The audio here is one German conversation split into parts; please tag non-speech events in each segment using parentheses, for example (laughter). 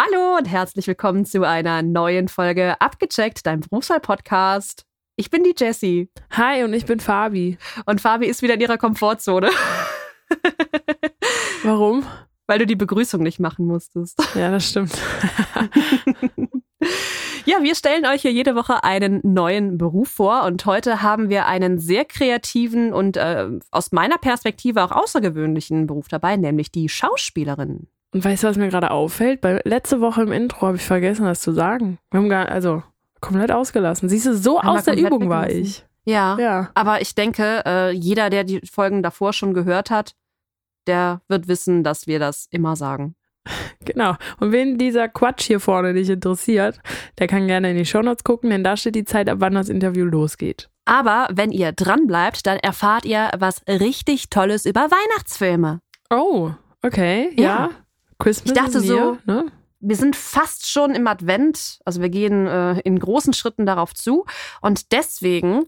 Hallo und herzlich willkommen zu einer neuen Folge Abgecheckt, dein Berufswahl-Podcast. Ich bin die Jessie. Hi und ich bin Fabi. Und Fabi ist wieder in ihrer Komfortzone. (laughs) Warum? Weil du die Begrüßung nicht machen musstest. Ja, das stimmt. (laughs) Ja, wir stellen euch hier jede Woche einen neuen Beruf vor und heute haben wir einen sehr kreativen und äh, aus meiner Perspektive auch außergewöhnlichen Beruf dabei, nämlich die Schauspielerin. Und weißt du, was mir gerade auffällt? Bei, letzte Woche im Intro habe ich vergessen, das zu sagen. Wir haben gar, also komplett ausgelassen. Siehst du, so Haben aus der Übung war ich. Ja. Ja. Aber ich denke, äh, jeder, der die Folgen davor schon gehört hat, der wird wissen, dass wir das immer sagen. (laughs) Genau. Und wen dieser Quatsch hier vorne nicht interessiert, der kann gerne in die Shownotes gucken, denn da steht die Zeit, ab wann das Interview losgeht. Aber wenn ihr dran bleibt, dann erfahrt ihr was richtig Tolles über Weihnachtsfilme. Oh, okay. Ja. Ja. Christmas Ich dachte so- ne? Wir sind fast schon im Advent, also wir gehen äh, in großen Schritten darauf zu. Und deswegen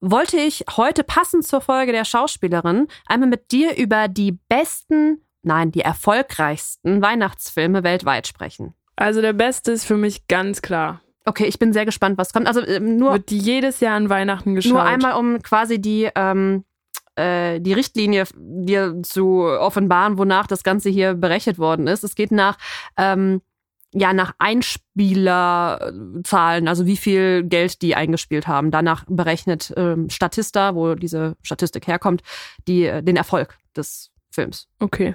wollte ich heute passend zur Folge der Schauspielerin einmal mit dir über die besten, nein, die erfolgreichsten Weihnachtsfilme weltweit sprechen. Also der beste ist für mich ganz klar. Okay, ich bin sehr gespannt, was kommt. Also ähm, nur, Wird jedes Jahr an Weihnachten geschaut. nur einmal, um quasi die, ähm, äh, die Richtlinie dir zu offenbaren, wonach das Ganze hier berechnet worden ist. Es geht nach, ähm, ja, nach Einspielerzahlen, also wie viel Geld die eingespielt haben. Danach berechnet ähm, Statista, wo diese Statistik herkommt, die, äh, den Erfolg des Films. Okay.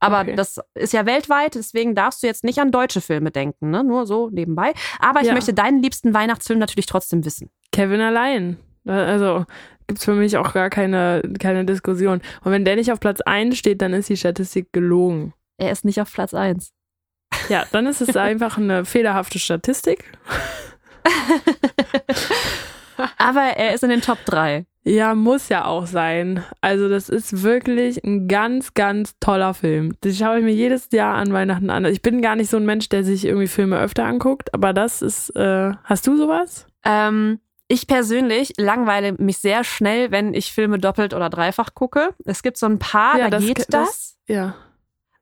Aber Okay. das ist ja weltweit, deswegen darfst du jetzt nicht an deutsche Filme denken, ne? Nur so nebenbei. Aber ich Ja. möchte deinen liebsten Weihnachtsfilm natürlich trotzdem wissen. Kevin allein. Also gibt's für mich auch gar keine, keine Diskussion. Und wenn der nicht auf Platz 1 steht, dann ist die Statistik gelogen. Er ist nicht auf Platz 1. Ja, dann ist es (laughs) einfach eine fehlerhafte Statistik. Aber er ist in den Top 3. Ja, muss ja auch sein. Also das ist wirklich ein ganz, ganz toller Film. Den schaue ich mir jedes Jahr an Weihnachten an. Ich bin gar nicht so ein Mensch, der sich irgendwie Filme öfter anguckt, aber das ist, äh, hast du sowas? Ähm, ich persönlich langweile mich sehr schnell, wenn ich Filme doppelt oder dreifach gucke. Es gibt so ein paar, Ja, da das- geht das. das- Ja.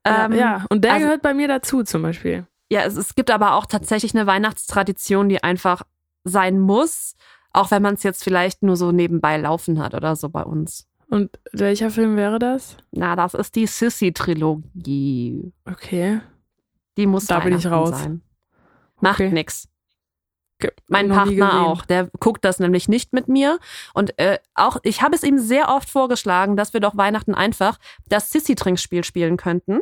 Ähm, ja. Und der also- gehört bei mir dazu zum Beispiel. Ja, es, es gibt aber auch tatsächlich eine Weihnachtstradition, die einfach sein muss, auch wenn man es jetzt vielleicht nur so nebenbei laufen hat oder so bei uns. Und welcher Film wäre das? Na, das ist die Sissy-Trilogie. Okay. Die muss Da bin ich raus. sein. Macht Okay. nix. Mein Partner auch. Der guckt das nämlich nicht mit mir. Und äh, auch, ich habe es ihm sehr oft vorgeschlagen, dass wir doch Weihnachten einfach das Sissy-Trinkspiel spielen könnten.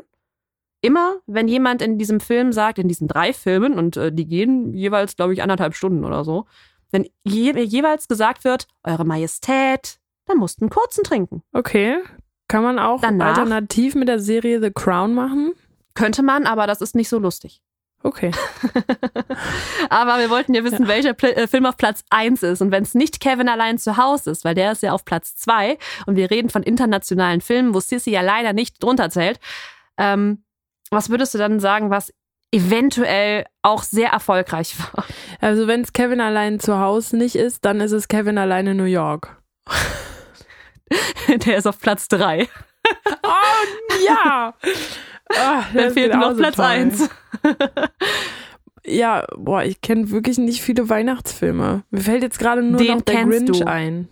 Immer, wenn jemand in diesem Film sagt, in diesen drei Filmen, und äh, die gehen jeweils, glaube ich, anderthalb Stunden oder so, wenn je, jeweils gesagt wird, Eure Majestät, dann musst du einen kurzen trinken. Okay. Kann man auch Danach- alternativ mit der Serie The Crown machen? Könnte man, aber das ist nicht so lustig. Okay. (laughs) Aber wir wollten ja wissen, welcher Pl äh, Film auf Platz 1 ist. Und wenn es nicht Kevin allein zu Hause ist, weil der ist ja auf Platz 2 und wir reden von internationalen Filmen, wo Sissy ja leider nicht drunter zählt, ähm, was würdest du dann sagen, was eventuell auch sehr erfolgreich war? Also wenn es Kevin allein zu Hause nicht ist, dann ist es Kevin allein in New York. (laughs) der ist auf Platz 3. Oh ja! (laughs) Ah, Dann fehlt noch Platz toll. 1. (laughs) Ja, boah, ich kenne wirklich nicht viele Weihnachtsfilme. Mir fällt jetzt gerade nur Den noch der Grinch du. ein.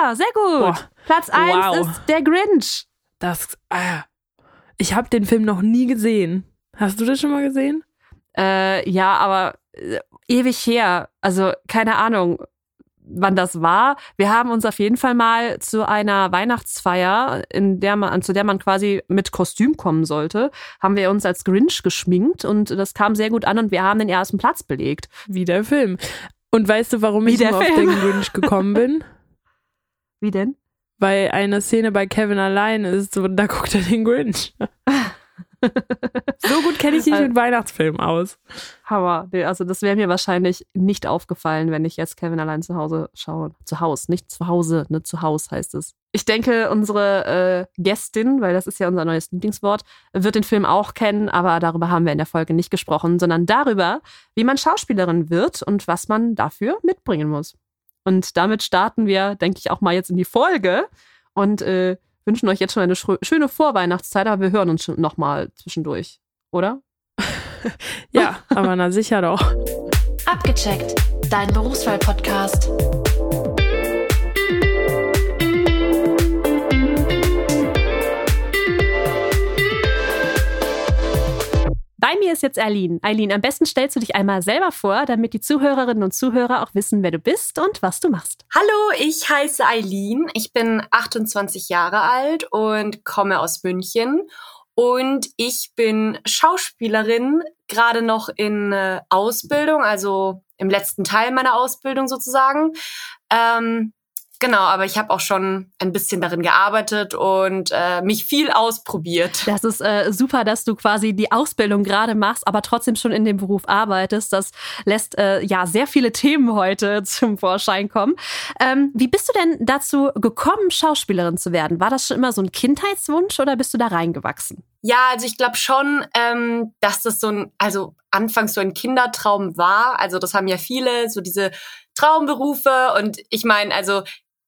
Ah, sehr gut. Boah. Platz 1 Wow. ist der Grinch. Das, ah, ich habe den Film noch nie gesehen. Hast du das schon mal gesehen? Äh, ja, aber äh, ewig her. Also keine Ahnung, wann das war. Wir haben uns auf jeden Fall mal zu einer Weihnachtsfeier, in der man, zu der man quasi mit Kostüm kommen sollte, haben wir uns als Grinch geschminkt und das kam sehr gut an und wir haben den ersten Platz belegt. Wie der Film. Und weißt du, warum Wie ich nur auf den Grinch gekommen bin? (laughs) Wie denn? Weil eine Szene bei Kevin allein ist, so, da guckt er den Grinch. (laughs) (laughs) so gut kenne ich mich mit Weihnachtsfilmen aus. Hammer. Nee, Also das wäre mir wahrscheinlich nicht aufgefallen, wenn ich jetzt Kevin allein zu Hause schaue. Zu Haus, nicht zu Hause, ne? Zu Haus heißt es. Ich denke, unsere äh, Gästin, weil das ist ja unser neues Lieblingswort, wird den Film auch kennen, aber darüber haben wir in der Folge nicht gesprochen, sondern darüber, wie man Schauspielerin wird und was man dafür mitbringen muss. Und damit starten wir, denke ich, auch mal jetzt in die Folge und äh, wünschen euch jetzt schon eine schöne Vorweihnachtszeit, aber wir hören uns schon noch mal zwischendurch, oder? (laughs) ja, aber na sicher doch. Abgecheckt, dein Berufswahl-Podcast. Bei mir ist jetzt Eileen. Eileen, am besten stellst du dich einmal selber vor, damit die Zuhörerinnen und Zuhörer auch wissen, wer du bist und was du machst. Hallo, ich heiße Eileen. Ich bin 28 Jahre alt und komme aus München. Und ich bin Schauspielerin, gerade noch in äh, Ausbildung, also im letzten Teil meiner Ausbildung sozusagen. Ähm, Genau, aber ich habe auch schon ein bisschen darin gearbeitet und äh, mich viel ausprobiert. Das ist äh, super, dass du quasi die Ausbildung gerade machst, aber trotzdem schon in dem Beruf arbeitest. Das lässt äh, ja sehr viele Themen heute (laughs) zum Vorschein kommen. Ähm, wie bist du denn dazu gekommen, Schauspielerin zu werden? War das schon immer so ein Kindheitswunsch oder bist du da reingewachsen? Ja, also ich glaube schon, ähm, dass das so ein, also anfangs so ein Kindertraum war. Also das haben ja viele, so diese Traumberufe. Und ich meine, also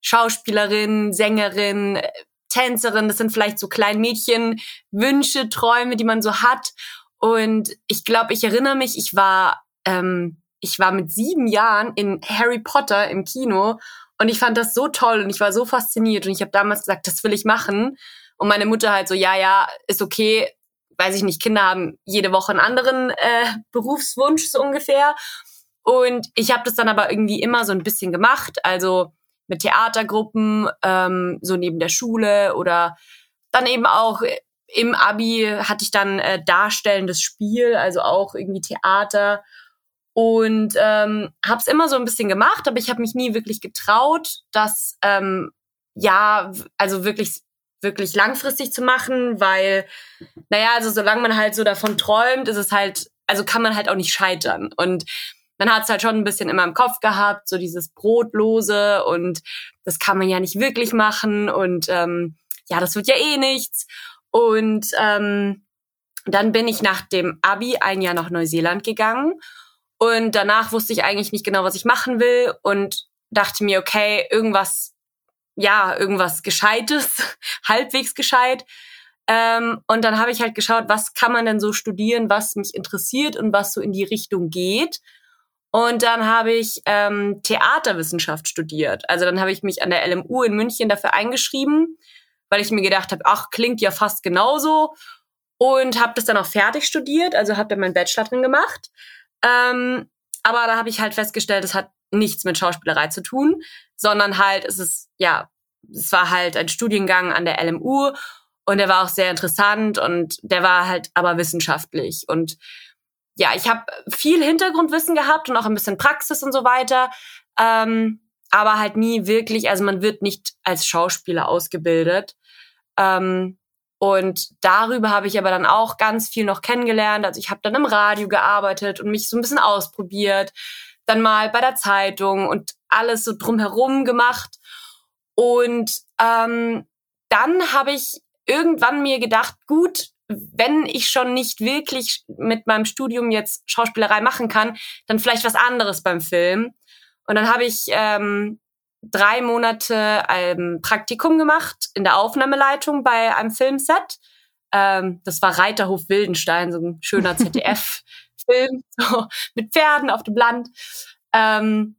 Schauspielerin, Sängerin, Tänzerin, das sind vielleicht so kleine Mädchen, Wünsche, Träume, die man so hat. Und ich glaube, ich erinnere mich, ich war, ähm, ich war mit sieben Jahren in Harry Potter im Kino und ich fand das so toll und ich war so fasziniert und ich habe damals gesagt, das will ich machen. Und meine Mutter halt so, ja, ja, ist okay, weiß ich nicht, Kinder haben jede Woche einen anderen äh, Berufswunsch so ungefähr. Und ich habe das dann aber irgendwie immer so ein bisschen gemacht. Also mit Theatergruppen, ähm, so neben der Schule oder dann eben auch im Abi hatte ich dann äh, darstellendes Spiel, also auch irgendwie Theater. Und ähm, habe es immer so ein bisschen gemacht, aber ich habe mich nie wirklich getraut, das ähm, ja also wirklich wirklich langfristig zu machen, weil naja also solange man halt so davon träumt, ist es halt also kann man halt auch nicht scheitern. Und man hat es halt schon ein bisschen immer im Kopf gehabt, so dieses Brotlose und das kann man ja nicht wirklich machen und ähm, ja, das wird ja eh nichts. Und ähm, dann bin ich nach dem Abi ein Jahr nach Neuseeland gegangen und danach wusste ich eigentlich nicht genau, was ich machen will und dachte mir, okay, irgendwas, ja, irgendwas Gescheites, (laughs) halbwegs gescheit. Ähm, und dann habe ich halt geschaut, was kann man denn so studieren, was mich interessiert und was so in die Richtung geht. Und dann habe ich ähm, Theaterwissenschaft studiert. Also dann habe ich mich an der LMU in München dafür eingeschrieben, weil ich mir gedacht habe, ach, klingt ja fast genauso. Und habe das dann auch fertig studiert, also habe dann meinen Bachelor drin gemacht. Ähm, aber da habe ich halt festgestellt, es hat nichts mit Schauspielerei zu tun, sondern halt, es ist, ja, es war halt ein Studiengang an der LMU und der war auch sehr interessant und der war halt aber wissenschaftlich. Und ja, ich habe viel Hintergrundwissen gehabt und auch ein bisschen Praxis und so weiter. Ähm, aber halt nie wirklich, also man wird nicht als Schauspieler ausgebildet. Ähm, und darüber habe ich aber dann auch ganz viel noch kennengelernt. Also ich habe dann im Radio gearbeitet und mich so ein bisschen ausprobiert, dann mal bei der Zeitung und alles so drumherum gemacht. Und ähm, dann habe ich irgendwann mir gedacht, gut, wenn ich schon nicht wirklich mit meinem Studium jetzt Schauspielerei machen kann, dann vielleicht was anderes beim Film. Und dann habe ich ähm, drei Monate ein Praktikum gemacht in der Aufnahmeleitung bei einem Filmset. Ähm, das war Reiterhof Wildenstein, so ein schöner (laughs) ZDF-Film so, mit Pferden auf dem Land. Ähm,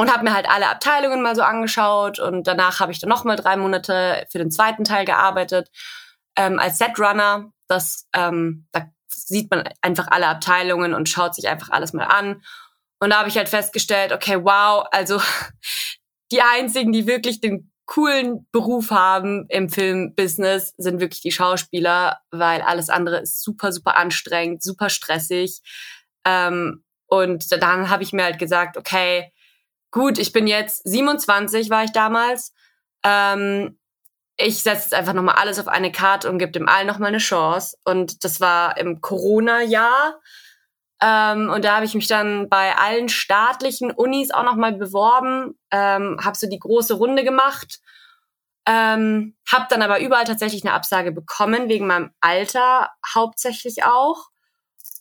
und habe mir halt alle Abteilungen mal so angeschaut und danach habe ich dann noch mal drei Monate für den zweiten Teil gearbeitet ähm, als Setrunner. Das, ähm, da sieht man einfach alle Abteilungen und schaut sich einfach alles mal an. Und da habe ich halt festgestellt, okay, wow, also (laughs) die einzigen, die wirklich den coolen Beruf haben im Filmbusiness, sind wirklich die Schauspieler, weil alles andere ist super, super anstrengend, super stressig. Ähm, und dann habe ich mir halt gesagt, okay, gut, ich bin jetzt 27, war ich damals. Ähm, ich setze jetzt einfach nochmal alles auf eine Karte und gebe dem allen nochmal eine Chance. Und das war im Corona-Jahr. Ähm, und da habe ich mich dann bei allen staatlichen Unis auch nochmal beworben, ähm, habe so die große Runde gemacht, ähm, habe dann aber überall tatsächlich eine Absage bekommen, wegen meinem Alter hauptsächlich auch.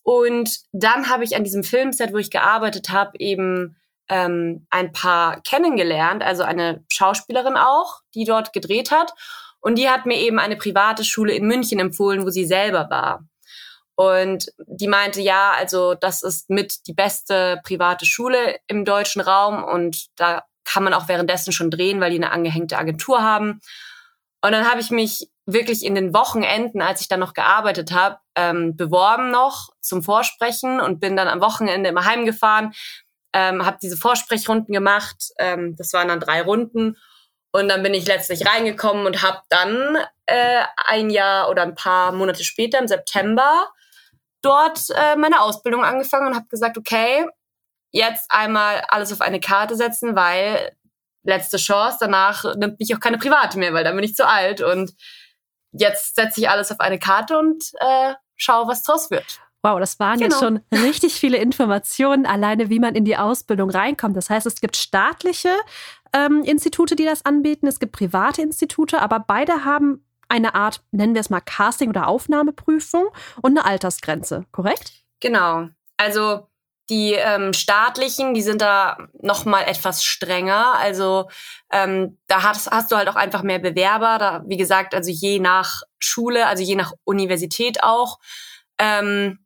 Und dann habe ich an diesem Filmset, wo ich gearbeitet habe, eben ähm, ein paar kennengelernt, also eine Schauspielerin auch, die dort gedreht hat. Und die hat mir eben eine private Schule in München empfohlen, wo sie selber war. Und die meinte, ja, also das ist mit die beste private Schule im deutschen Raum und da kann man auch währenddessen schon drehen, weil die eine angehängte Agentur haben. Und dann habe ich mich wirklich in den Wochenenden, als ich dann noch gearbeitet habe, ähm, beworben noch zum Vorsprechen und bin dann am Wochenende immer heimgefahren, ähm, habe diese Vorsprechrunden gemacht. Ähm, das waren dann drei Runden. Und dann bin ich letztlich reingekommen und habe dann äh, ein Jahr oder ein paar Monate später, im September, dort äh, meine Ausbildung angefangen und habe gesagt, okay, jetzt einmal alles auf eine Karte setzen, weil letzte Chance, danach nimmt mich auch keine private mehr, weil dann bin ich zu alt und jetzt setze ich alles auf eine Karte und äh, schaue, was draus wird. Wow, das waren genau. jetzt schon (laughs) richtig viele Informationen, alleine wie man in die Ausbildung reinkommt. Das heißt, es gibt staatliche ähm, Institute, die das anbieten, es gibt private Institute, aber beide haben eine Art, nennen wir es mal Casting- oder Aufnahmeprüfung und eine Altersgrenze, korrekt? Genau. Also die ähm, staatlichen, die sind da noch mal etwas strenger. Also ähm, da hast, hast du halt auch einfach mehr Bewerber. Da, wie gesagt, also je nach Schule, also je nach Universität auch, ähm,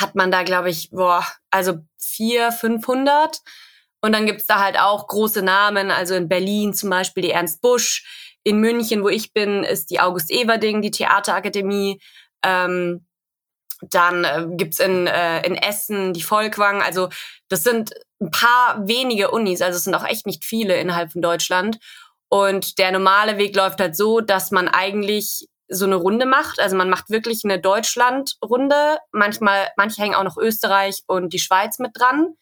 hat man da, glaube ich, boah, also vier, 500. Und dann gibt's da halt auch große Namen. Also in Berlin zum Beispiel die Ernst Busch. In München, wo ich bin, ist die August Everding, die Theaterakademie. Ähm, dann äh, gibt's in, äh, in Essen die Volkwang. Also das sind ein paar wenige Unis, also es sind auch echt nicht viele innerhalb von Deutschland. Und der normale Weg läuft halt so, dass man eigentlich so eine Runde macht. Also man macht wirklich eine Deutschland-Runde. Manchmal, manche hängen auch noch Österreich und die Schweiz mit dran.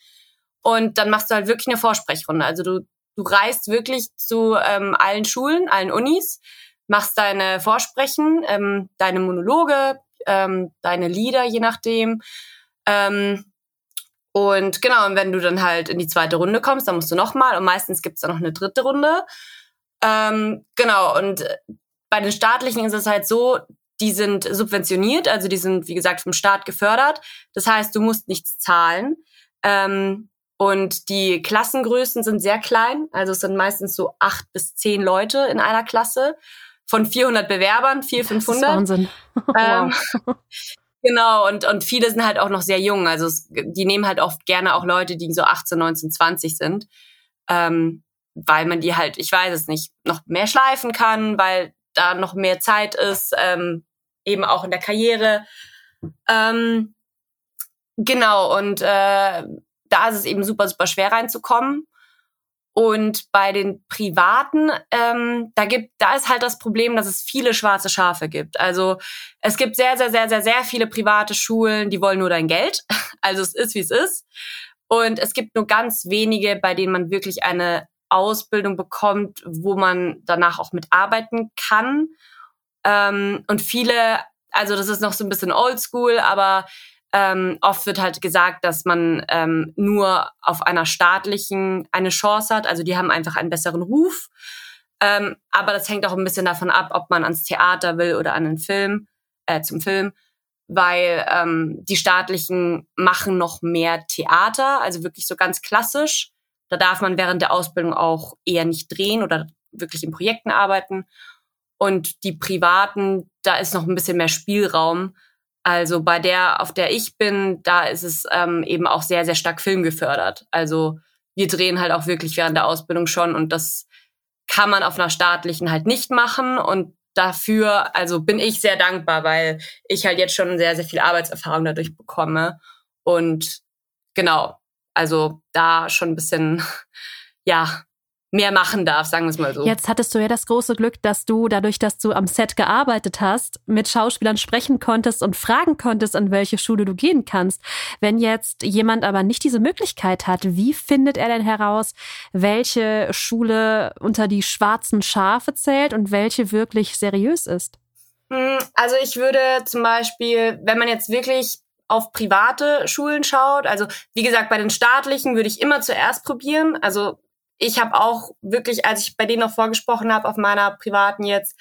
Und dann machst du halt wirklich eine Vorsprechrunde. Also du, du reist wirklich zu ähm, allen Schulen, allen Unis, machst deine Vorsprechen, ähm, deine Monologe, ähm, deine Lieder, je nachdem. Ähm, und genau, und wenn du dann halt in die zweite Runde kommst, dann musst du nochmal und meistens gibt's dann noch eine dritte Runde. Ähm, genau, und bei den staatlichen ist es halt so, die sind subventioniert, also die sind, wie gesagt, vom Staat gefördert. Das heißt, du musst nichts zahlen. Ähm, und die Klassengrößen sind sehr klein, also es sind meistens so acht bis zehn Leute in einer Klasse von 400 Bewerbern, 400, 500. Das ist Wahnsinn. Ähm, (laughs) (laughs) genau, und, und viele sind halt auch noch sehr jung. Also es, die nehmen halt oft gerne auch Leute, die so 18, 19, 20 sind. Ähm, weil man die halt, ich weiß es nicht, noch mehr schleifen kann, weil da noch mehr Zeit ist, ähm, eben auch in der Karriere. Ähm, genau, und äh, da ist es eben super, super schwer reinzukommen. Und bei den privaten, ähm, da gibt, da ist halt das Problem, dass es viele schwarze Schafe gibt. Also es gibt sehr, sehr, sehr, sehr, sehr viele private Schulen, die wollen nur dein Geld. (laughs) Also es ist, wie es ist. Und es gibt nur ganz wenige, bei denen man wirklich eine Ausbildung bekommt, wo man danach auch mitarbeiten kann. Ähm, und viele, also das ist noch so ein bisschen oldschool, aber ähm, oft wird halt gesagt, dass man ähm, nur auf einer staatlichen eine Chance hat. Also die haben einfach einen besseren Ruf. Ähm, aber das hängt auch ein bisschen davon ab, ob man ans Theater will oder an den Film, äh, zum Film, weil ähm, die staatlichen machen noch mehr Theater, also wirklich so ganz klassisch. Da darf man während der Ausbildung auch eher nicht drehen oder wirklich in Projekten arbeiten. Und die privaten, da ist noch ein bisschen mehr Spielraum. Also bei der, auf der ich bin, da ist es ähm, eben auch sehr, sehr stark filmgefördert. Also wir drehen halt auch wirklich während der Ausbildung schon und das kann man auf einer staatlichen halt nicht machen und dafür, also bin ich sehr dankbar, weil ich halt jetzt schon sehr, sehr viel Arbeitserfahrung dadurch bekomme und genau, also da schon ein bisschen, (laughs) ja, mehr machen darf, sagen wir es mal so. Jetzt hattest du ja das große Glück, dass du dadurch, dass du am Set gearbeitet hast, mit Schauspielern sprechen konntest und fragen konntest, an welche Schule du gehen kannst. Wenn jetzt jemand aber nicht diese Möglichkeit hat, wie findet er denn heraus, welche Schule unter die schwarzen Schafe zählt und welche wirklich seriös ist? Hm, also ich würde zum Beispiel, wenn man jetzt wirklich auf private Schulen schaut, also wie gesagt, bei den staatlichen würde ich immer zuerst probieren. Also ich habe auch wirklich, als ich bei denen noch vorgesprochen habe, auf meiner privaten jetzt,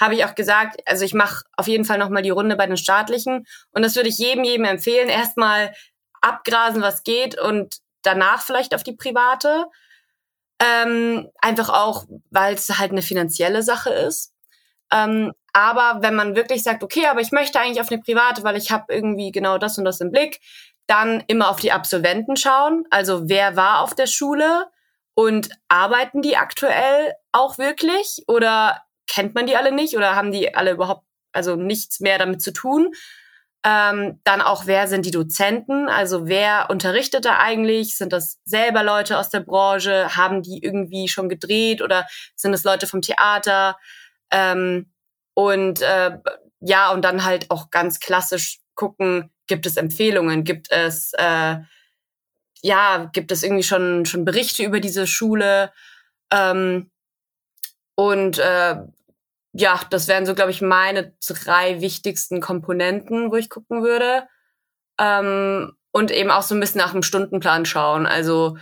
habe ich auch gesagt, also ich mache auf jeden Fall nochmal die Runde bei den staatlichen. Und das würde ich jedem, jedem empfehlen. Erstmal abgrasen, was geht und danach vielleicht auf die private. Ähm, einfach auch, weil es halt eine finanzielle Sache ist. Ähm, aber wenn man wirklich sagt, okay, aber ich möchte eigentlich auf eine private, weil ich habe irgendwie genau das und das im Blick, dann immer auf die Absolventen schauen. Also wer war auf der Schule und arbeiten die aktuell auch wirklich oder kennt man die alle nicht oder haben die alle überhaupt also nichts mehr damit zu tun? Ähm, dann auch, wer sind die Dozenten? Also wer unterrichtet da eigentlich? Sind das selber Leute aus der Branche? Haben die irgendwie schon gedreht oder sind es Leute vom Theater? Ähm, und äh, ja, und dann halt auch ganz klassisch gucken, gibt es Empfehlungen, gibt es äh, ja, gibt es irgendwie schon schon Berichte über diese Schule ähm, und äh, ja, das wären so, glaube ich, meine drei wichtigsten Komponenten, wo ich gucken würde. Ähm, und eben auch so ein bisschen nach dem Stundenplan schauen. Also,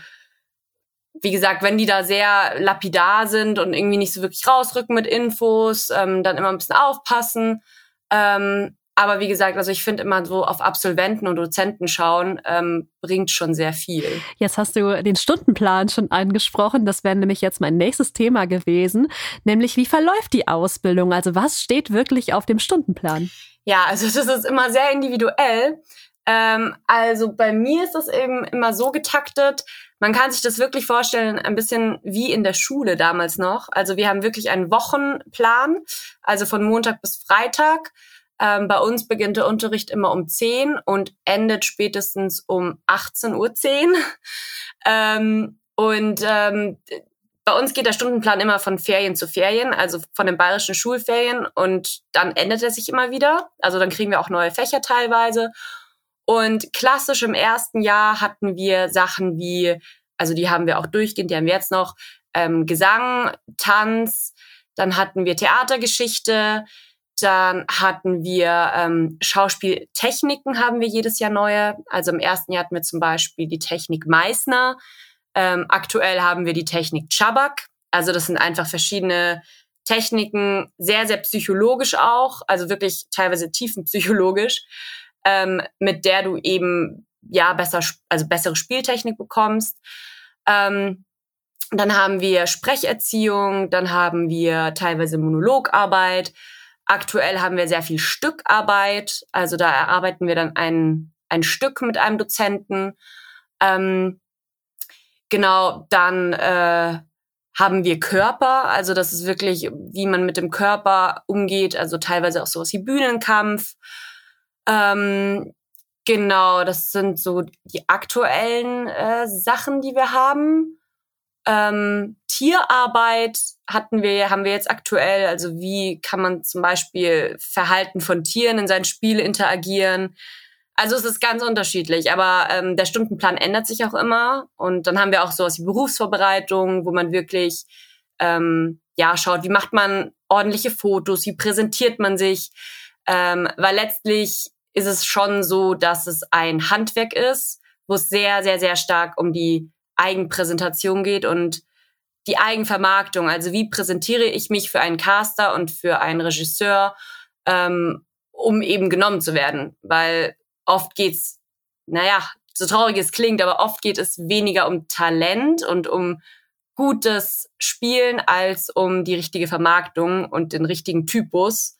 wie gesagt, wenn die da sehr lapidar sind und irgendwie nicht so wirklich rausrücken mit Infos, ähm, dann immer ein bisschen aufpassen. Ähm, aber wie gesagt, also ich finde immer so auf Absolventen und Dozenten schauen, ähm, bringt schon sehr viel. Jetzt hast du den Stundenplan schon angesprochen. Das wäre nämlich jetzt mein nächstes Thema gewesen. Nämlich, wie verläuft die Ausbildung? Also was steht wirklich auf dem Stundenplan? Ja, also das ist immer sehr individuell. Ähm, also bei mir ist das eben immer so getaktet. Man kann sich das wirklich vorstellen, ein bisschen wie in der Schule damals noch. Also wir haben wirklich einen Wochenplan, also von Montag bis Freitag. Ähm, bei uns beginnt der Unterricht immer um 10 und endet spätestens um 18.10 Uhr. (laughs) ähm, und ähm, bei uns geht der Stundenplan immer von Ferien zu Ferien, also von den bayerischen Schulferien und dann endet er sich immer wieder. Also dann kriegen wir auch neue Fächer teilweise. Und klassisch im ersten Jahr hatten wir Sachen wie, also die haben wir auch durchgehend, die haben wir jetzt noch, ähm, Gesang, Tanz, dann hatten wir Theatergeschichte, dann hatten wir ähm, Schauspieltechniken, haben wir jedes Jahr neue. Also im ersten Jahr hatten wir zum Beispiel die Technik Meißner. Ähm, aktuell haben wir die Technik Chabak. Also das sind einfach verschiedene Techniken, sehr, sehr psychologisch auch, also wirklich teilweise tiefenpsychologisch, ähm, mit der du eben ja besser, also bessere Spieltechnik bekommst. Ähm, dann haben wir Sprecherziehung, dann haben wir teilweise Monologarbeit, Aktuell haben wir sehr viel Stückarbeit, also da erarbeiten wir dann ein, ein Stück mit einem Dozenten. Ähm, genau, dann äh, haben wir Körper, also das ist wirklich, wie man mit dem Körper umgeht, also teilweise auch sowas wie Bühnenkampf. Ähm, genau, das sind so die aktuellen äh, Sachen, die wir haben. Ähm, Tierarbeit hatten wir, haben wir jetzt aktuell. Also wie kann man zum Beispiel Verhalten von Tieren in sein Spiel interagieren? Also es ist ganz unterschiedlich, aber ähm, der Stundenplan ändert sich auch immer. Und dann haben wir auch sowas wie Berufsvorbereitung, wo man wirklich ähm, ja schaut, wie macht man ordentliche Fotos, wie präsentiert man sich. Ähm, weil letztlich ist es schon so, dass es ein Handwerk ist, wo es sehr, sehr, sehr stark um die Eigenpräsentation geht und die Eigenvermarktung. Also wie präsentiere ich mich für einen Caster und für einen Regisseur, ähm, um eben genommen zu werden. Weil oft geht's, naja, so traurig es klingt, aber oft geht es weniger um Talent und um gutes Spielen als um die richtige Vermarktung und den richtigen Typus.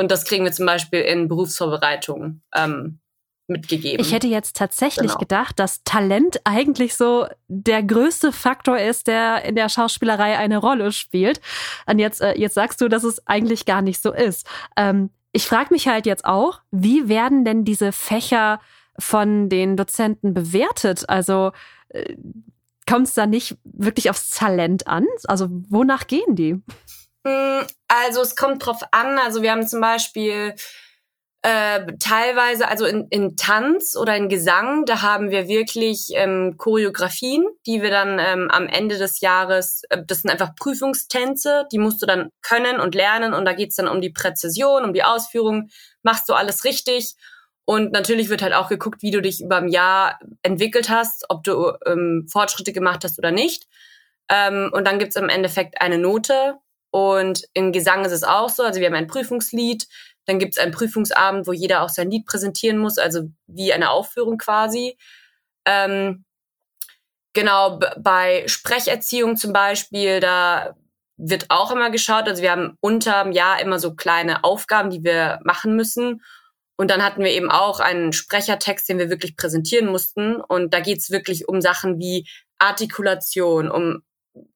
Und das kriegen wir zum Beispiel in Berufsvorbereitungen ähm, mitgegeben. Ich hätte jetzt tatsächlich genau. gedacht, dass Talent eigentlich so der größte Faktor ist, der in der Schauspielerei eine Rolle spielt. Und jetzt, äh, jetzt sagst du, dass es eigentlich gar nicht so ist. Ähm, ich frage mich halt jetzt auch, wie werden denn diese Fächer von den Dozenten bewertet? Also äh, kommt es da nicht wirklich aufs Talent an? Also wonach gehen die? Hm, also es kommt drauf an. Also wir haben zum Beispiel äh, teilweise, also in, in Tanz oder in Gesang, da haben wir wirklich ähm, Choreografien, die wir dann ähm, am Ende des Jahres, äh, das sind einfach Prüfungstänze, die musst du dann können und lernen und da geht's dann um die Präzision, um die Ausführung, machst du alles richtig und natürlich wird halt auch geguckt, wie du dich über ein Jahr entwickelt hast, ob du ähm, Fortschritte gemacht hast oder nicht. Ähm, und dann gibt's im Endeffekt eine Note und in Gesang ist es auch so, also wir haben ein Prüfungslied, dann gibt es einen Prüfungsabend, wo jeder auch sein Lied präsentieren muss, also wie eine Aufführung quasi. Ähm, genau, bei Sprecherziehung zum Beispiel, da wird auch immer geschaut. Also wir haben unterm Jahr immer so kleine Aufgaben, die wir machen müssen. Und dann hatten wir eben auch einen Sprechertext, den wir wirklich präsentieren mussten. Und da geht's wirklich um Sachen wie Artikulation, um,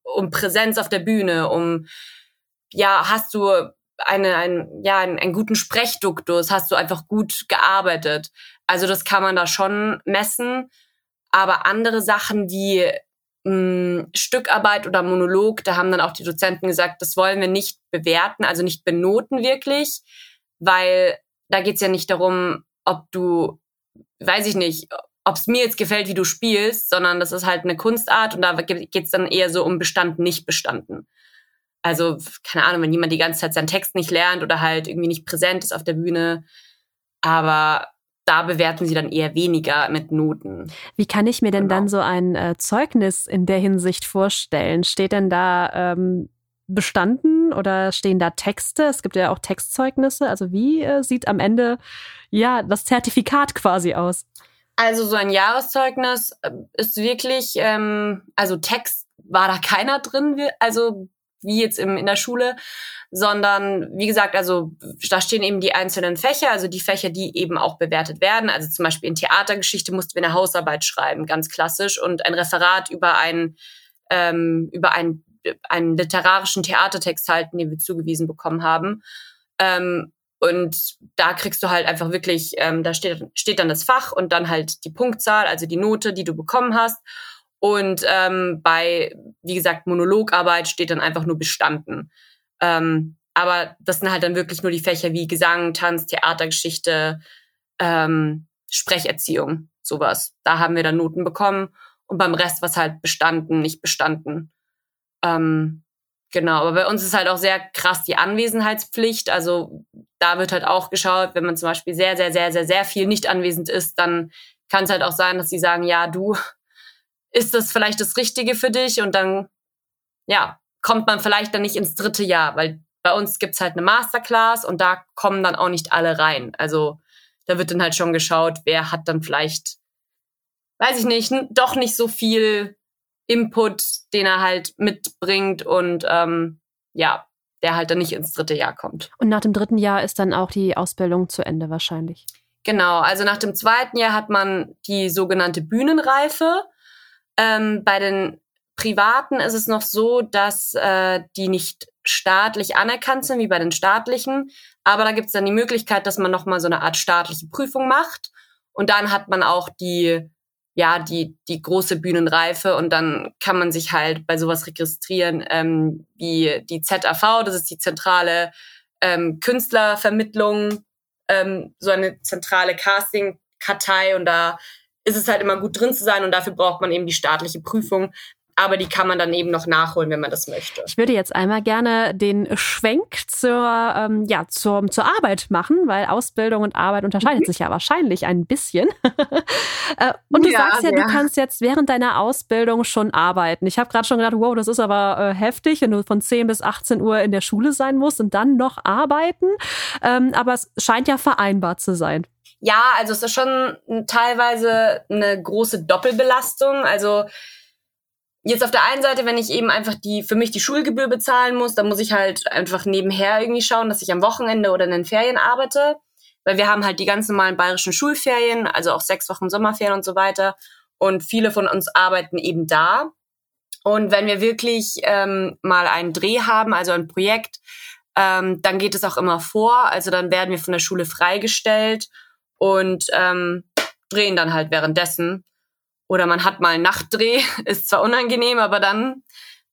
um Präsenz auf der Bühne, um, ja, hast du eine, ein, ja, einen, einen guten Sprechduktus, hast du einfach gut gearbeitet. Also das kann man da schon messen. Aber andere Sachen wie mh, Stückarbeit oder Monolog, da haben dann auch die Dozenten gesagt, das wollen wir nicht bewerten, also nicht benoten wirklich, weil da geht's ja nicht darum, ob du, weiß ich nicht, ob es mir jetzt gefällt, wie du spielst, sondern das ist halt eine Kunstart und da geht's dann eher so um bestanden, nicht bestanden. Also, keine Ahnung, wenn jemand die ganze Zeit seinen Text nicht lernt oder halt irgendwie nicht präsent ist auf der Bühne. Aber da bewerten sie dann eher weniger mit Noten. Wie kann ich mir denn genau. dann so ein äh, Zeugnis in der Hinsicht vorstellen? Steht denn da ähm, bestanden oder stehen da Texte? Es gibt ja auch Textzeugnisse. Also wie äh, sieht am Ende ja das Zertifikat quasi aus? Also so ein Jahreszeugnis äh, ist wirklich, ähm, also Text war da keiner drin, also wie jetzt im, in der Schule, sondern wie gesagt, also da stehen eben die einzelnen Fächer, also die Fächer, die eben auch bewertet werden. Also zum Beispiel in Theatergeschichte mussten wir eine Hausarbeit schreiben, ganz klassisch, und ein Referat über ein ähm, über einen, einen literarischen Theatertext halten, den wir zugewiesen bekommen haben. Ähm, und da kriegst du halt einfach wirklich, ähm, da steht, steht dann das Fach und dann halt die Punktzahl, also die Note, die du bekommen hast. Und ähm, bei, wie gesagt, Monologarbeit steht dann einfach nur bestanden. Ähm, aber das sind halt dann wirklich nur die Fächer wie Gesang, Tanz, Theatergeschichte, ähm, Sprecherziehung, sowas. Da haben wir dann Noten bekommen und beim Rest was halt bestanden, nicht bestanden. Ähm, genau, aber bei uns ist halt auch sehr krass die Anwesenheitspflicht. Also da wird halt auch geschaut, wenn man zum Beispiel sehr, sehr, sehr, sehr, sehr viel nicht anwesend ist, dann kann es halt auch sein, dass sie sagen, ja, du, ist das vielleicht das Richtige für dich? Und dann, ja, kommt man vielleicht dann nicht ins dritte Jahr, weil bei uns gibt's halt eine Masterclass und da kommen dann auch nicht alle rein. Also da wird dann halt schon geschaut, wer hat dann vielleicht, weiß ich nicht, doch nicht so viel Input, den er halt mitbringt und ähm, ja, der halt dann nicht ins dritte Jahr kommt. Und nach dem dritten Jahr ist dann auch die Ausbildung zu Ende wahrscheinlich. Genau, also nach dem zweiten Jahr hat man die sogenannte Bühnenreife. Ähm, bei den Privaten ist es noch so, dass äh, die nicht staatlich anerkannt sind, wie bei den staatlichen. Aber da gibt es dann die Möglichkeit, dass man nochmal so eine Art staatliche Prüfung macht. Und dann hat man auch die, ja, die, die große Bühnenreife und dann kann man sich halt bei sowas registrieren, ähm, wie die ZAV, das ist die zentrale ähm, Künstlervermittlung, ähm, so eine zentrale Casting-Kartei und da ist es halt immer gut drin zu sein und dafür braucht man eben die staatliche Prüfung. Aber die kann man dann eben noch nachholen, wenn man das möchte. Ich würde jetzt einmal gerne den Schwenk zur, ähm, ja, zur, zur Arbeit machen, weil Ausbildung und Arbeit unterscheidet mhm. sich ja wahrscheinlich ein bisschen. (laughs) Äh, und du ja, sagst ja, ja, du kannst jetzt während deiner Ausbildung schon arbeiten. Ich habe gerade schon gedacht, wow, das ist aber äh, heftig, wenn du von 10 bis 18 Uhr in der Schule sein musst und dann noch arbeiten. Ähm, aber es scheint ja vereinbar zu sein. Ja, also es ist schon teilweise eine große Doppelbelastung. Also jetzt auf der einen Seite, wenn ich eben einfach die für mich die Schulgebühr bezahlen muss, dann muss ich halt einfach nebenher irgendwie schauen, dass ich am Wochenende oder in den Ferien arbeite, weil wir haben halt die ganz normalen bayerischen Schulferien, also auch sechs Wochen Sommerferien und so weiter. Und viele von uns arbeiten eben da. Und wenn wir wirklich ähm, mal einen Dreh haben, also ein Projekt, ähm, dann geht es auch immer vor. Also dann werden wir von der Schule freigestellt und ähm, drehen dann halt währenddessen. Oder man hat mal einen Nachtdreh, (laughs) ist zwar unangenehm, aber dann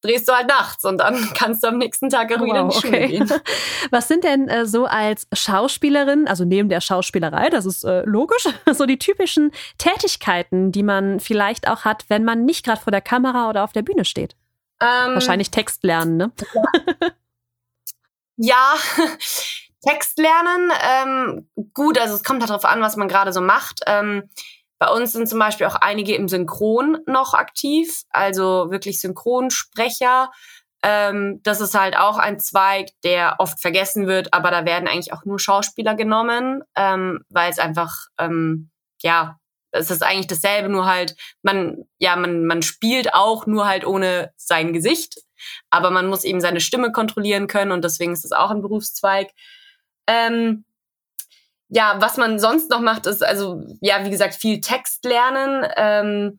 drehst du halt nachts und dann (laughs) kannst du am nächsten Tag auch oh, wieder in die Schule okay. gehen. (laughs) Was sind denn äh, so als Schauspielerin, also neben der Schauspielerei, das ist äh, logisch, so die typischen Tätigkeiten, die man vielleicht auch hat, wenn man nicht gerade vor der Kamera oder auf der Bühne steht? Ähm, Wahrscheinlich Text lernen, ne? Ja, Text lernen, ähm, gut, also es kommt halt darauf an, was man gerade so macht. Ähm, bei uns sind zum Beispiel auch einige im Synchron noch aktiv, also wirklich Synchronsprecher. Ähm, das ist halt auch ein Zweig, der oft vergessen wird, aber da werden eigentlich auch nur Schauspieler genommen, ähm, weil es einfach, ähm, ja, es ist eigentlich dasselbe, nur halt, man, ja, man, man spielt auch nur halt ohne sein Gesicht. aber man muss eben seine Stimme kontrollieren können und deswegen ist das auch ein Berufszweig. Ähm, ja, was man sonst noch macht, ist also, ja, wie gesagt, viel Text lernen. Ähm,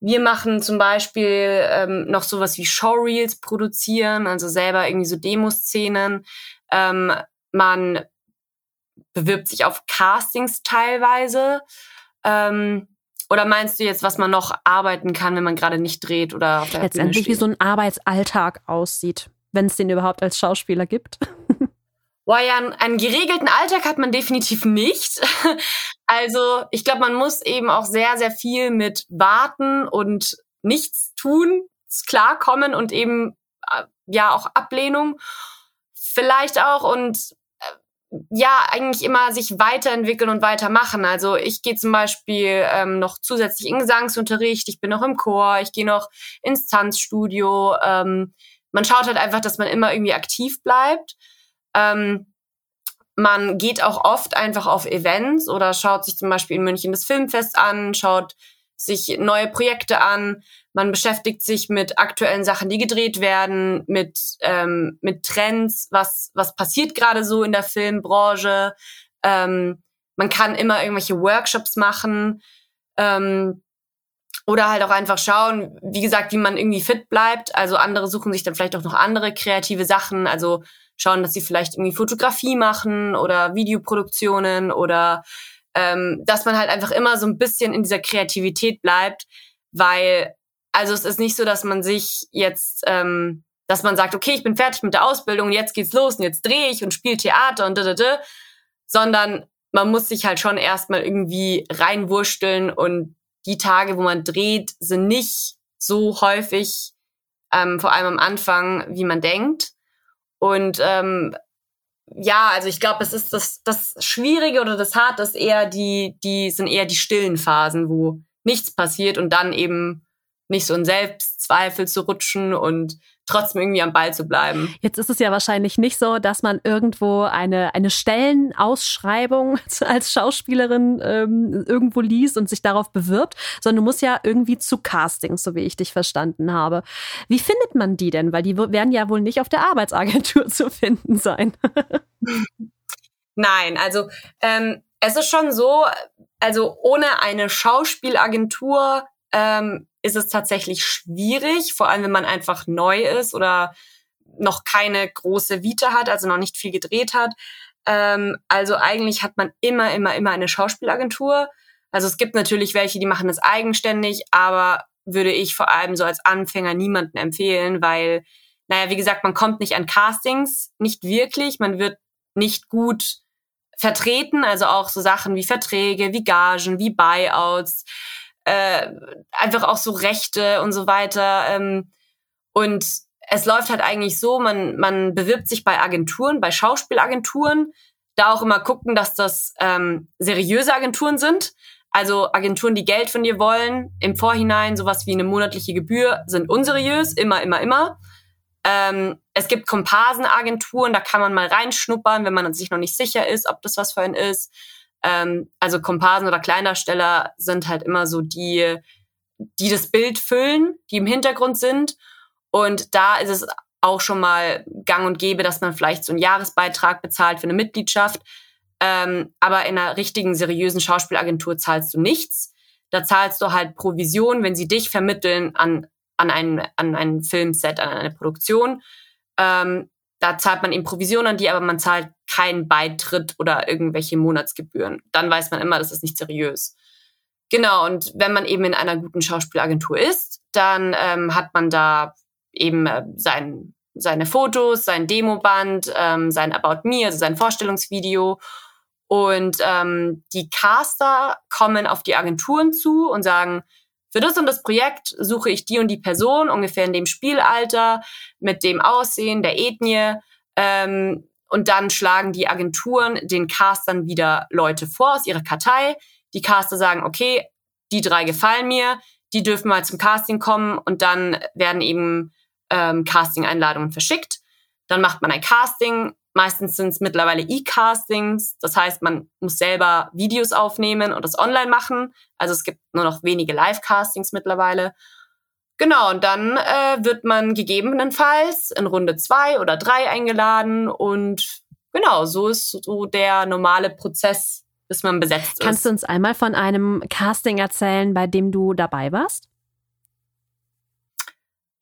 wir machen zum Beispiel ähm, noch sowas wie Showreels produzieren, also selber irgendwie so Demoszenen. Ähm, man bewirbt sich auf Castings teilweise. Ähm, oder meinst du jetzt, was man noch arbeiten kann, wenn man gerade nicht dreht oder auf der Letztendlich, wie so ein Arbeitsalltag aussieht, wenn es den überhaupt als Schauspieler gibt? (laughs) Boah, ja, einen geregelten Alltag hat man definitiv nicht. (laughs) Also ich glaube, man muss eben auch sehr, sehr viel mit Warten und nichts tun, klarkommen und eben äh, ja auch Ablehnung vielleicht auch und äh, ja, eigentlich immer sich weiterentwickeln und weitermachen. Also ich gehe zum Beispiel ähm, noch zusätzlich in Gesangsunterricht, ich bin noch im Chor, ich gehe noch ins Tanzstudio. Ähm, man schaut halt einfach, dass man immer irgendwie aktiv bleibt. Ähm, man geht auch oft einfach auf Events oder schaut sich zum Beispiel in München das Filmfest an, schaut sich neue Projekte an. Man beschäftigt sich mit aktuellen Sachen, die gedreht werden, mit, ähm, mit Trends, was, was passiert gerade so in der Filmbranche. Ähm, man kann immer irgendwelche Workshops machen. Ähm, oder halt auch einfach schauen, wie gesagt, wie man irgendwie fit bleibt. Also andere suchen sich dann vielleicht auch noch andere kreative Sachen. Also schauen, dass sie vielleicht irgendwie Fotografie machen oder Videoproduktionen oder ähm, dass man halt einfach immer so ein bisschen in dieser Kreativität bleibt, weil also es ist nicht so, dass man sich jetzt, ähm, dass man sagt, okay, ich bin fertig mit der Ausbildung, jetzt geht's los und jetzt drehe ich und spiele Theater und da, da, da, sondern man muss sich halt schon erstmal irgendwie reinwursteln und die Tage, wo man dreht, sind nicht so häufig, ähm, vor allem am Anfang, wie man denkt. Und ähm, ja, also ich glaube, es ist das, das Schwierige oder das Harte ist eher die, die sind eher die stillen Phasen, wo nichts passiert und dann eben nicht so in Selbstzweifel zu rutschen und trotzdem irgendwie am Ball zu bleiben. Jetzt ist es ja wahrscheinlich nicht so, dass man irgendwo eine, eine Stellenausschreibung (laughs) als Schauspielerin ähm, irgendwo liest und sich darauf bewirbt, sondern du musst ja irgendwie zu Castings, so wie ich dich verstanden habe. Wie findet man die denn? Weil die werden ja wohl nicht auf der Arbeitsagentur (laughs) zu finden sein. Nein, also ähm, es ist schon so, also ohne eine Schauspielagentur ähm, ist es tatsächlich schwierig, vor allem wenn man einfach neu ist oder noch keine große Vita hat, also noch nicht viel gedreht hat. Ähm, also eigentlich hat man immer, immer, immer eine Schauspielagentur. Also es gibt natürlich welche, die machen das eigenständig, aber würde ich vor allem so als Anfänger niemanden empfehlen, weil, naja, wie gesagt, man kommt nicht an Castings, nicht wirklich, man wird nicht gut vertreten, also auch so Sachen wie Verträge, wie Gagen, wie Buyouts äh, einfach auch so Rechte und so weiter. Ähm, und es läuft halt eigentlich so, man, man bewirbt sich bei Agenturen, bei Schauspielagenturen, da auch immer gucken, dass das ähm, seriöse Agenturen sind. Also Agenturen, die Geld von dir wollen, im Vorhinein sowas wie eine monatliche Gebühr, sind unseriös, immer, immer, immer. Ähm, es gibt Komparsenagenturen, da kann man mal reinschnuppern, wenn man sich noch nicht sicher ist, ob das was für einen ist. Ähm, also Komparsen oder Kleindarsteller sind halt immer so die, die das Bild füllen, die im Hintergrund sind. Und da ist es auch schon mal gang und gäbe, dass man vielleicht so einen Jahresbeitrag bezahlt für eine Mitgliedschaft. Ähm, aber in einer richtigen, seriösen Schauspielagentur zahlst du nichts. Da zahlst du halt Provision, wenn sie dich vermitteln an, an, ein, an ein Filmset, an eine Produktion. Ähm, da zahlt man eben Provision an die, aber man zahlt keinen Beitritt oder irgendwelche Monatsgebühren. Dann weiß man immer, das ist nicht seriös. Genau, und wenn man eben in einer guten Schauspielagentur ist, dann ähm, hat man da eben äh, sein, seine Fotos, sein Demoband, ähm, sein About Me, also sein Vorstellungsvideo. Und ähm, die Caster kommen auf die Agenturen zu und sagen, für das und das Projekt suche ich die und die Person, ungefähr in dem Spielalter, mit dem Aussehen, der Ethnie. Ähm, und dann schlagen die Agenturen den Castern wieder Leute vor aus ihrer Kartei. Die Caster sagen, okay, die drei gefallen mir, die dürfen mal zum Casting kommen und dann werden eben ähm, Casting-Einladungen verschickt. Dann macht man ein Casting, Meistens sind es mittlerweile E-Castings. Das heißt, man muss selber Videos aufnehmen und das online machen. Also es gibt nur noch wenige Live-Castings mittlerweile. Genau, und dann äh, wird man gegebenenfalls in Runde zwei oder drei eingeladen und genau, so ist so der normale Prozess, bis man besetzt Kannst ist. Kannst du uns einmal von einem Casting erzählen, bei dem du dabei warst?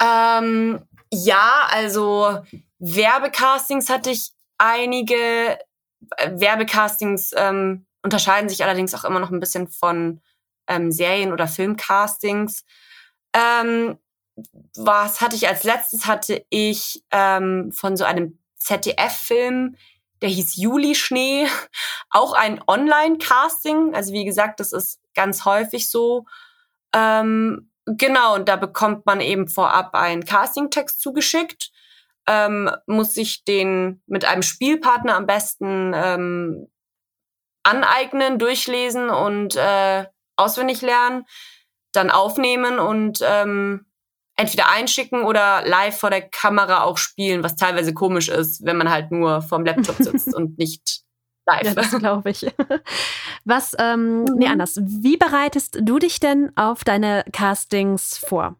Ähm, ja, also Werbecastings hatte ich einige. Äh, Werbecastings ähm, unterscheiden sich allerdings auch immer noch ein bisschen von ähm, Serien- oder Filmcastings. Ähm, was hatte ich als letztes? Hatte ich ähm, von so einem ZDF-Film, der hieß Juli Schnee, (laughs) auch ein Online-Casting. Also wie gesagt, das ist ganz häufig so. Ähm, genau, und da bekommt man eben vorab einen Casting-Text zugeschickt, ähm, muss sich den mit einem Spielpartner am besten ähm, aneignen, durchlesen und äh, auswendig lernen, dann aufnehmen und ähm, entweder einschicken oder live vor der Kamera auch spielen, was teilweise komisch ist, wenn man halt nur vorm Laptop sitzt (laughs) und nicht live. Ja, das glaube ich. (laughs) Was, ähm, mhm. nee, anders. Wie bereitest du dich denn auf deine Castings vor?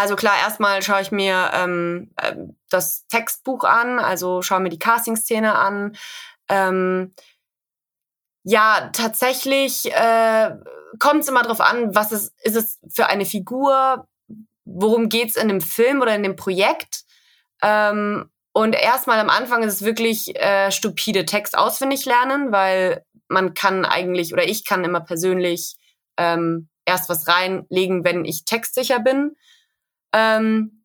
Also klar, erstmal schaue ich mir ähm, äh, das Textbuch an, also schaue mir die Casting-Szene an. Ähm, ja, tatsächlich äh, kommt es immer darauf an, was es, ist es für eine Figur, worum geht's in dem Film oder in dem Projekt. Ähm, und erstmal am Anfang ist es wirklich äh, stupide Text auswendig lernen, weil man kann eigentlich oder ich kann immer persönlich ähm, erst was reinlegen, wenn ich textsicher bin. Ähm,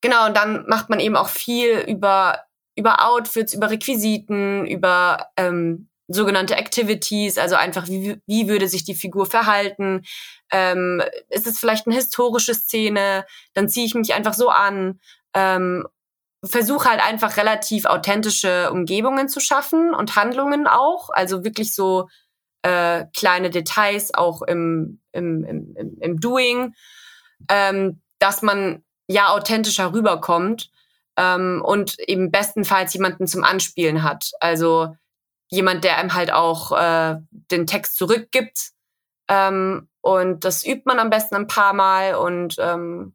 genau, und dann macht man eben auch viel über, über Outfits, über Requisiten, über ähm, sogenannte Activities, also einfach, wie, wie würde sich die Figur verhalten? Ähm, ist es vielleicht eine historische Szene? Dann ziehe ich mich einfach so an. Ähm, Versuche halt einfach relativ authentische Umgebungen zu schaffen und Handlungen auch. Also wirklich so äh, kleine Details auch im, im, im, im Doing, ähm, dass man ja authentischer rüberkommt ähm, und eben bestenfalls jemanden zum Anspielen hat. Also jemand, der einem halt auch äh, den Text zurückgibt. Ähm, und das übt man am besten ein paar Mal und ähm,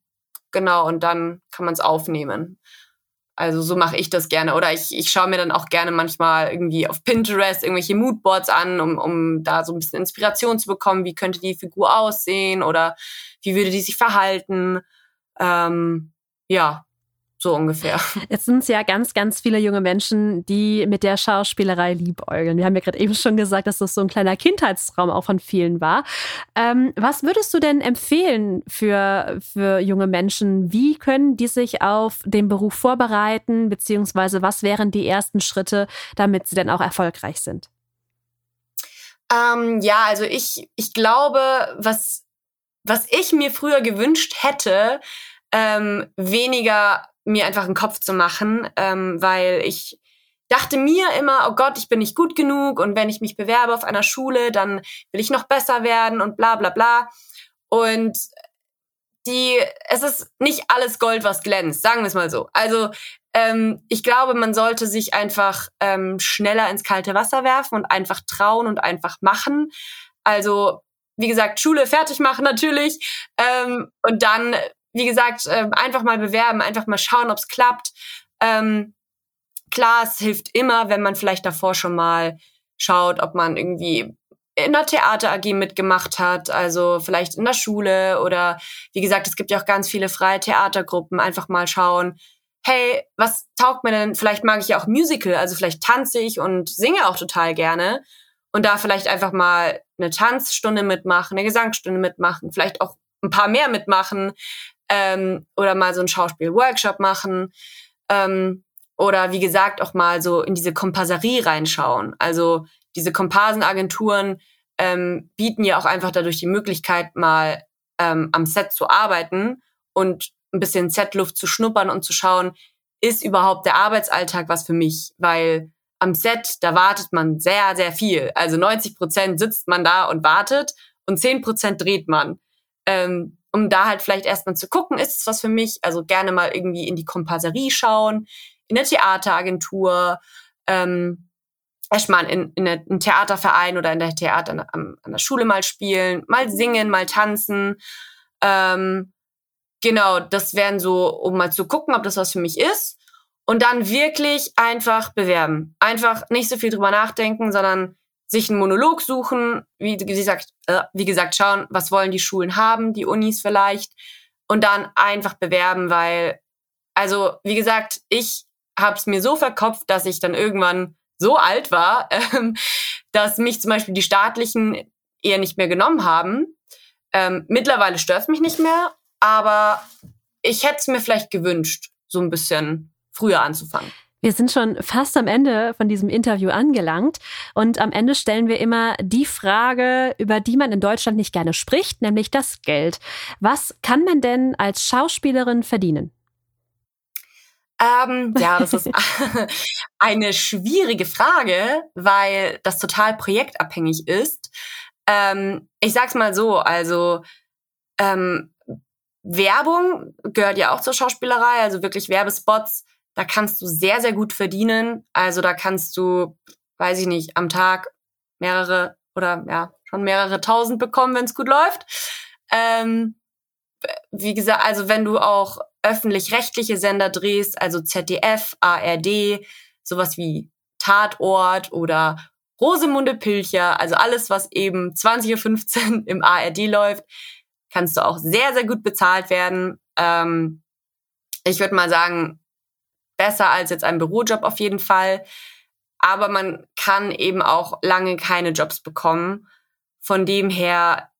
genau, und dann kann man es aufnehmen. Also so mache ich das gerne. Oder ich, ich schaue mir dann auch gerne manchmal irgendwie auf Pinterest irgendwelche Moodboards an, um, um da so ein bisschen Inspiration zu bekommen. Wie könnte die Figur aussehen oder wie würde die sich verhalten? Ähm, ja, so ungefähr. Jetzt sind es ja ganz, ganz viele junge Menschen, die mit der Schauspielerei liebäugeln. Wir haben ja gerade eben schon gesagt, dass das so ein kleiner Kindheitstraum auch von vielen war. Ähm, was würdest du denn empfehlen für, für junge Menschen? Wie können die sich auf den Beruf vorbereiten? Beziehungsweise was wären die ersten Schritte, damit sie dann auch erfolgreich sind? Ähm, ja, also ich, ich glaube, was, was ich mir früher gewünscht hätte, ähm, weniger mir einfach einen Kopf zu machen, ähm, weil ich dachte mir immer, oh Gott, ich bin nicht gut genug und wenn ich mich bewerbe auf einer Schule, dann will ich noch besser werden und bla bla bla. Und die, es ist nicht alles Gold, was glänzt, sagen wir es mal so. Also ähm, ich glaube, man sollte sich einfach ähm, schneller ins kalte Wasser werfen und einfach trauen und einfach machen. Also wie gesagt, Schule fertig machen natürlich ähm, und dann wie gesagt, äh, einfach mal bewerben, einfach mal schauen, ob es klappt. Ähm, klar, es hilft immer, wenn man vielleicht davor schon mal schaut, ob man irgendwie in der Theater AG mitgemacht hat, also vielleicht in der Schule oder wie gesagt, es gibt ja auch ganz viele freie Theatergruppen, einfach mal schauen, hey, was taugt mir denn? Vielleicht mag ich ja auch Musical, also vielleicht tanze ich und singe auch total gerne und da vielleicht einfach mal eine Tanzstunde mitmachen, eine Gesangsstunde mitmachen, vielleicht auch ein paar mehr mitmachen, ähm, oder mal so einen Schauspiel-Workshop machen ähm, oder wie gesagt auch mal so in diese Kompasserie reinschauen. Also diese Komparsenagenturen ähm, bieten ja auch einfach dadurch die Möglichkeit, mal ähm, am Set zu arbeiten und ein bisschen Setluft zu schnuppern und zu schauen, ist überhaupt der Arbeitsalltag was für mich? Weil am Set, da wartet man sehr, sehr viel. Also 90 Prozent sitzt man da und wartet und 10 Prozent dreht man. Ähm, um da halt vielleicht erstmal zu gucken, ist es was für mich? Also gerne mal irgendwie in die Komparserie schauen, in der Theateragentur, ähm, erstmal in, in einem Theaterverein oder in der Theater an, an, der Schule mal spielen, mal singen, mal tanzen. Ähm, genau, das wären so, um mal zu gucken, ob das was für mich ist. Und dann wirklich einfach bewerben. Einfach nicht so viel drüber nachdenken, sondern sich einen Monolog suchen, wie, gesagt, äh, wie gesagt, schauen, was wollen die Schulen haben, die Unis vielleicht, und dann einfach bewerben, weil, also wie gesagt, ich habe es mir so verkopft, dass ich dann irgendwann so alt war, (laughs) ähm, dass mich zum Beispiel die staatlichen eher nicht mehr genommen haben. Ähm, mittlerweile stört es mich nicht mehr, aber ich hätte es mir vielleicht gewünscht, so ein bisschen früher anzufangen. Wir sind schon fast am Ende von diesem Interview angelangt und am Ende stellen wir immer die Frage, über die man in Deutschland nicht gerne spricht, nämlich das Geld. Was kann man denn als Schauspielerin verdienen? Ähm, ja, das ist (laughs) (laughs) eine schwierige Frage, weil das total projektabhängig ist. Ähm, ich sag's mal so, also ähm, Werbung gehört ja auch zur Schauspielerei, also wirklich Werbespots, da kannst du sehr, sehr gut verdienen. Also da kannst du, weiß ich nicht, am Tag mehrere oder ja, schon mehrere tausend bekommen, wenn es gut läuft. Ähm, wie gesagt, also wenn du auch öffentlich-rechtliche Sender drehst, also ZDF, ARD, sowas wie Tatort oder Rosemunde Pilcher, also alles, was eben 20.15 Uhr (laughs) im ARD läuft, kannst du auch sehr, sehr gut bezahlt werden. Ähm, ich würde mal sagen, besser als jetzt ein Bürojob auf jeden Fall. Aber man kann eben auch lange keine Jobs bekommen. Von dem her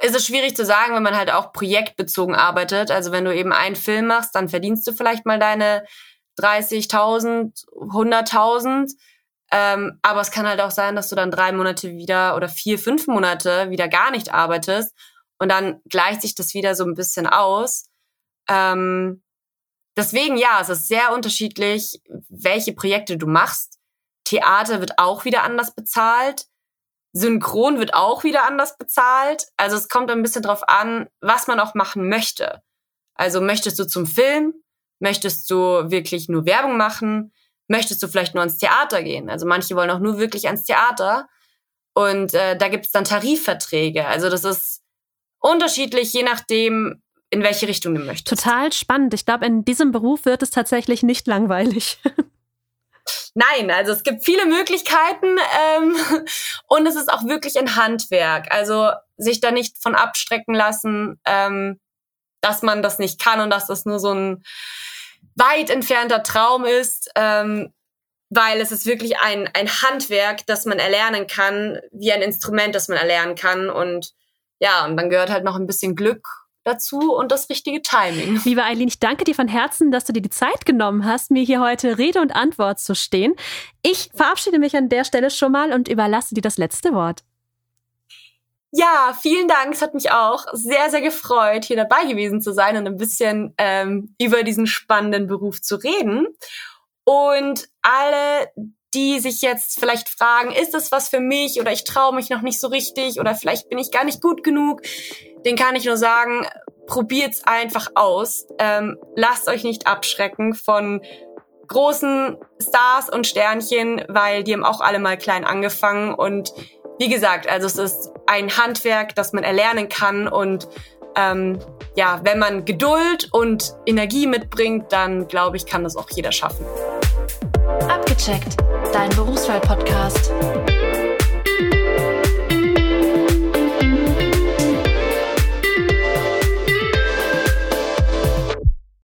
ist es schwierig zu sagen, wenn man halt auch projektbezogen arbeitet. Also wenn du eben einen Film machst, dann verdienst du vielleicht mal deine 30.000, 100.000. Ähm, aber es kann halt auch sein, dass du dann drei Monate wieder oder vier, fünf Monate wieder gar nicht arbeitest und dann gleicht sich das wieder so ein bisschen aus. Ähm, deswegen ja, es ist sehr unterschiedlich, welche Projekte du machst. Theater wird auch wieder anders bezahlt. Synchron wird auch wieder anders bezahlt. Also es kommt ein bisschen drauf an, was man auch machen möchte. Also möchtest du zum Film? Möchtest du wirklich nur Werbung machen? Möchtest du vielleicht nur ans Theater gehen? Also manche wollen auch nur wirklich ans Theater. Und äh, da gibt es dann Tarifverträge. Also das ist unterschiedlich, je nachdem, in welche Richtung du möchtest. Total spannend. Ich glaube, in diesem Beruf wird es tatsächlich nicht langweilig. (laughs) Nein, also es gibt viele Möglichkeiten ähm, (laughs) und es ist auch wirklich ein Handwerk. Also sich da nicht von abstrecken lassen, ähm, dass man das nicht kann und dass das nur so ein weit entfernter Traum ist, ähm, weil es ist wirklich ein, ein Handwerk, das man erlernen kann, wie ein Instrument, das man erlernen kann. Und ja, und dann gehört halt noch ein bisschen Glück dazu und das richtige Timing. Liebe Eileen, ich danke dir von Herzen, dass du dir die Zeit genommen hast, mir hier heute Rede und Antwort zu stehen. Ich verabschiede mich an der Stelle schon mal und überlasse dir das letzte Wort. Ja, vielen Dank. Es hat mich auch sehr, sehr gefreut, hier dabei gewesen zu sein und ein bisschen ähm, über diesen spannenden Beruf zu reden. Und alle, die sich jetzt vielleicht fragen, ist das was für mich oder ich traue mich noch nicht so richtig oder vielleicht bin ich gar nicht gut genug, den kann ich nur sagen, probiert's einfach aus. Ähm, lasst euch nicht abschrecken von großen Stars und Sternchen, weil die haben auch alle mal klein angefangen und wie gesagt, also es ist ein Handwerk, das man erlernen kann und ähm, ja, wenn man Geduld und Energie mitbringt, dann glaube ich, kann das auch jeder schaffen. Abgecheckt, dein Berufswahl-Podcast.